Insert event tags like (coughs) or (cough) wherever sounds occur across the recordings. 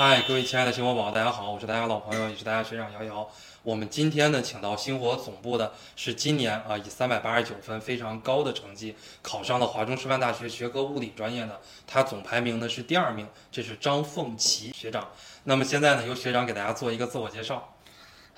嗨，各位亲爱的星火宝，大家好，我是大家老朋友，也是大家学长瑶瑶。我们今天呢，请到星火总部的是今年啊以三百八十九分非常高的成绩考上了华中师范大学学科物理专业的，他总排名呢是第二名，这是张凤琪学长。那么现在呢，由学长给大家做一个自我介绍。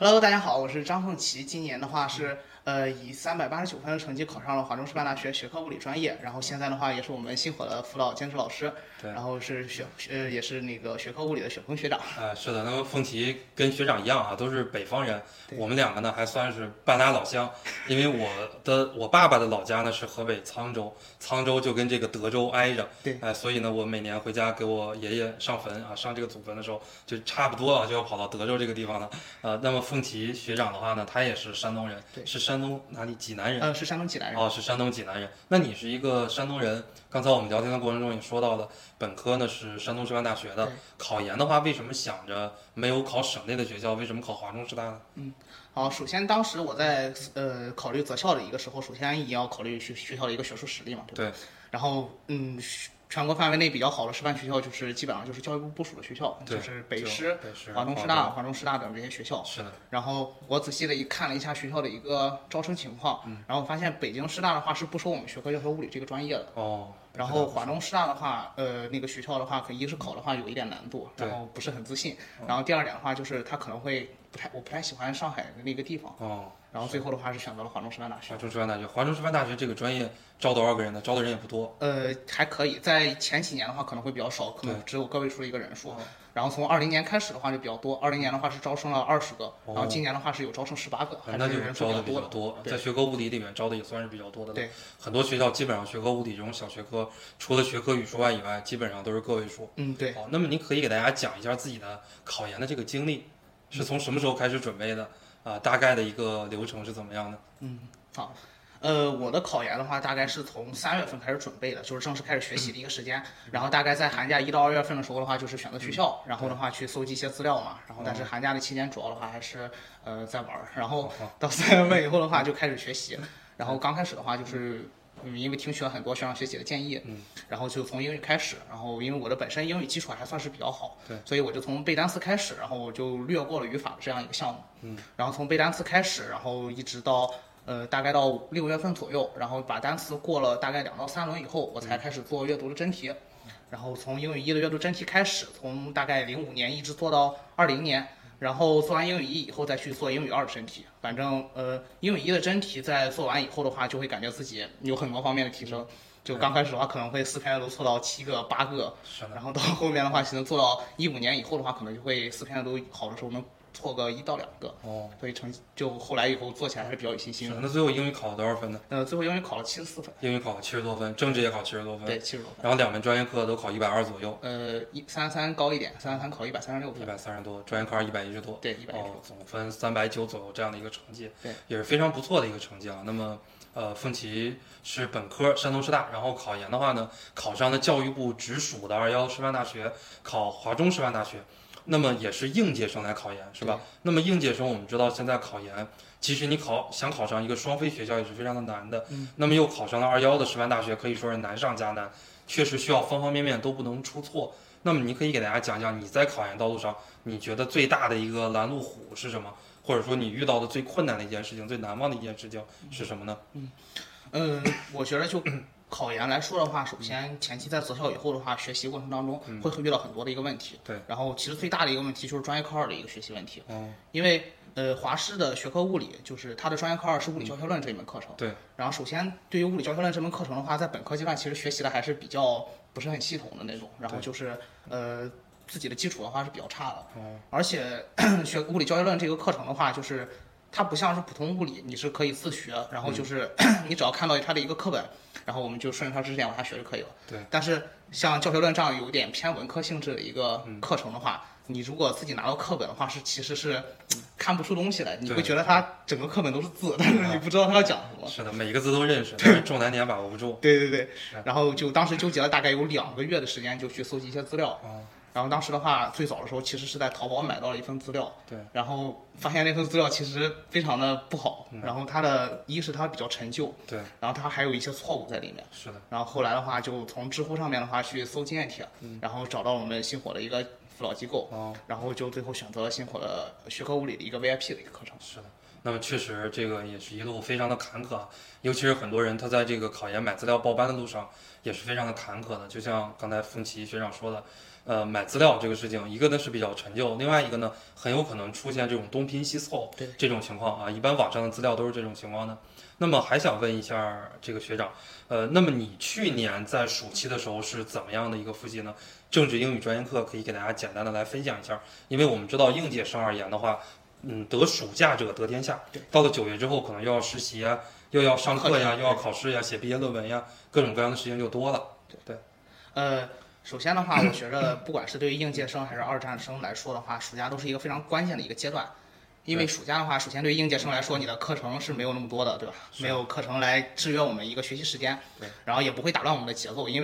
Hello，大家好，我是张凤琪，今年的话是呃以三百八十九分的成绩考上了华中师范大学学科物理专业，然后现在的话也是我们星火的辅导兼职老师，对然后是学呃也是那个学科物理的雪峰学长。呃，是的，那么凤琪跟学长一样啊，都是北方人。我们两个呢还算是半拉老乡，因为我的我爸爸的老家呢是河北沧州，沧州就跟这个德州挨着。对哎、所以呢，我每年回家给我爷爷上坟啊，上这个祖坟的时候，就差不多啊就要跑到德州这个地方了。呃，那么凤琪学长的话呢，他也是山东人，对是山东哪里济南人？呃，是山东济南人。哦，是山东济南人。那你是一个山东人，刚才我们聊天的过程中也说到了，本科呢是山东师范大学的，考研的话，为什么想着没有考省内的学校，为什么考华中师大呢？嗯好，首先当时我在呃考虑择校的一个时候，首先也要考虑学学校的一个学术实力嘛，对吧？对。然后嗯，全国范围内比较好的师范学校就是基本上就是教育部部署的学校，就是北师、北师、华东师大、华中师大等这些学校。是的，然后我仔细的一看了一下学校的一个招生情况，然后发现北京师大的话是不收我们学科教学物理这个专业的。哦，然后华中师大的话，呃，那个学校的话，可一是考的话有一点难度，然后不是很自信。然后第二点的话，就是他可能会不太，我不太喜欢上海的那个地方。哦，然后最后的话是选择了华中师范大学华。中师范大学，华中师范大学这个专业招多少个人呢？招的人也不多。呃，还可以，在前几年的话可能会比较少，可能只有个位数的一个人数。然后从二零年开始的话就比较多，二零年的话是招生了二十个，然后今年的话是有招生十八个，还是人数招的比较多的。多，在学科物理里面招的也算是比较多的了。对，很多学校基本上学科物理这种小学科，除了学科语数外以外，基本上都是个位数。嗯，对。好，那么您可以给大家讲一下自己的考研的这个经历，是从什么时候开始准备的？啊、大概的一个流程是怎么样的？嗯好，呃，我的考研的话，大概是从三月份开始准备的，就是正式开始学习的一个时间。然后大概在寒假一到二月份的时候的话，就是选择学校，然后的话去搜集一些资料嘛。然后但是寒假的期间主要的话还是呃在玩儿，然后到三月份以后的话就开始学习。然后刚开始的话就是。嗯，因为听取了很多学长学姐的建议，嗯，然后就从英语开始，然后因为我的本身英语基础还算是比较好，对，所以我就从背单词开始，然后我就略过了语法这样一个项目，嗯，然后从背单词开始，然后一直到呃，大概到六月份左右，然后把单词过了大概两到三轮以后，我才开始做阅读的真题。然后从英语一的阅读真题开始，从大概零五年一直做到二零年，然后做完英语一以后再去做英语二的真题。反正呃，英语一的真题在做完以后的话，就会感觉自己有很多方面的提升。就刚开始的话，可能会四篇阅读错到七个、八个，然后到后面的话，其实做到一五年以后的话，可能就会四篇阅读好的时候能错个一到两个。哦，所以成绩就后来以后做起来还是比较有信心的。那最后英语考了多少分呢？呃，最后英语考了七十四分，英语考了七十多分，政治也考七十多分，对，七十多分。然后两门专业课都考一百二左右，呃，一三十三高一点，三十三考一百三十六分一分，百三十多，专业课一百一十多。对，一百一十哦，总分三百九左右这样的一个成绩，对，也是非常不错的一个成绩啊。那么，呃，凤琪是本科山东师大，然后考研的话呢，考上了教育部直属的二幺师范大学，考华中师范大学，那么也是应届生来考研，是吧？那么应届生我们知道现在考研，其实你考想考上一个双非学校也是非常的难的，嗯，那么又考上了二幺的师范大学，可以说是难上加难，确实需要方方面面都不能出错。那么你可以给大家讲讲你在考研道路上，你觉得最大的一个拦路虎是什么？或者说你遇到的最困难的一件事情、最难忘的一件事情是什么呢？嗯，我觉得就考研来说的话，首先前期在择校以后的话，学习过程当中会会遇到很多的一个问题。对。然后其实最大的一个问题就是专业科二的一个学习问题。哦。因为呃，华师的学科物理就是它的专业科二是物理教学论这一门课程。对。然后首先对于物理教学论这门课程的话，在本科阶段其实学习的还是比较不是很系统的那种，然后就是呃自己的基础的话是比较差的。哦。而且 (coughs) 学物理教学论这个课程的话，就是它不像是普通物理，你是可以自学，然后就是、(clears throat) 你只要看到它的一个课本，然后我们就顺着它知识点往下学就可以了。对。但是像教学论这样有点偏文科性质的一个课程的话，你如果自己拿到课本的话，是其实是看不出东西来，你会觉得它整个课本都是字，但是你不知道它要讲什么。是的，每一个字都认识，但是重难点把握不住。对对对，然后就当时纠结了大概有两个月的时间，就去搜集一些资料。哦然后当时的话，最早的时候其实是在淘宝买到了一份资料，对，然后发现那份资料其实非常的不好，嗯然后它的一是它比较陈旧，对，然后它还有一些错误在里面。是的，然后后来的话，就从知乎上面的话去搜经验帖，嗯然后找到我们星火的一个辅导机构，哦，然后就最后选择了星火的学科物理的一个 VIP 的一个课程。是的。那么确实，这个也是一路非常的坎坷啊，尤其是很多人他在这个考研买资料报班的路上也是非常的坎坷的。就像刚才凤琪学长说的，呃，买资料这个事情，一个呢是比较陈旧，另外一个呢很有可能出现这种东拼西凑对这种情况啊。一般网上的资料都是这种情况的。那么还想问一下这个学长，呃，那么你去年在暑期的时候是怎么样的一个复习呢？政治英语专业课可以给大家简单的来分享一下，因为我们知道应届生而言的话，嗯，得暑假者得天下。到了九月之后，可能又要实习啊，又要上课呀，又要考试呀，写毕业论文呀，各种各样的事情就多了。对呃，首先的话，我觉着不管是对于应届生还是二战生来说的话，暑假都是一个非常关键的一个阶段。因为暑假的话，首先对于应届生来说，你的课程是没有那么多的，对吧？没有课程来制约我们一个学习时间，对，然后也不会打乱我们的节奏，因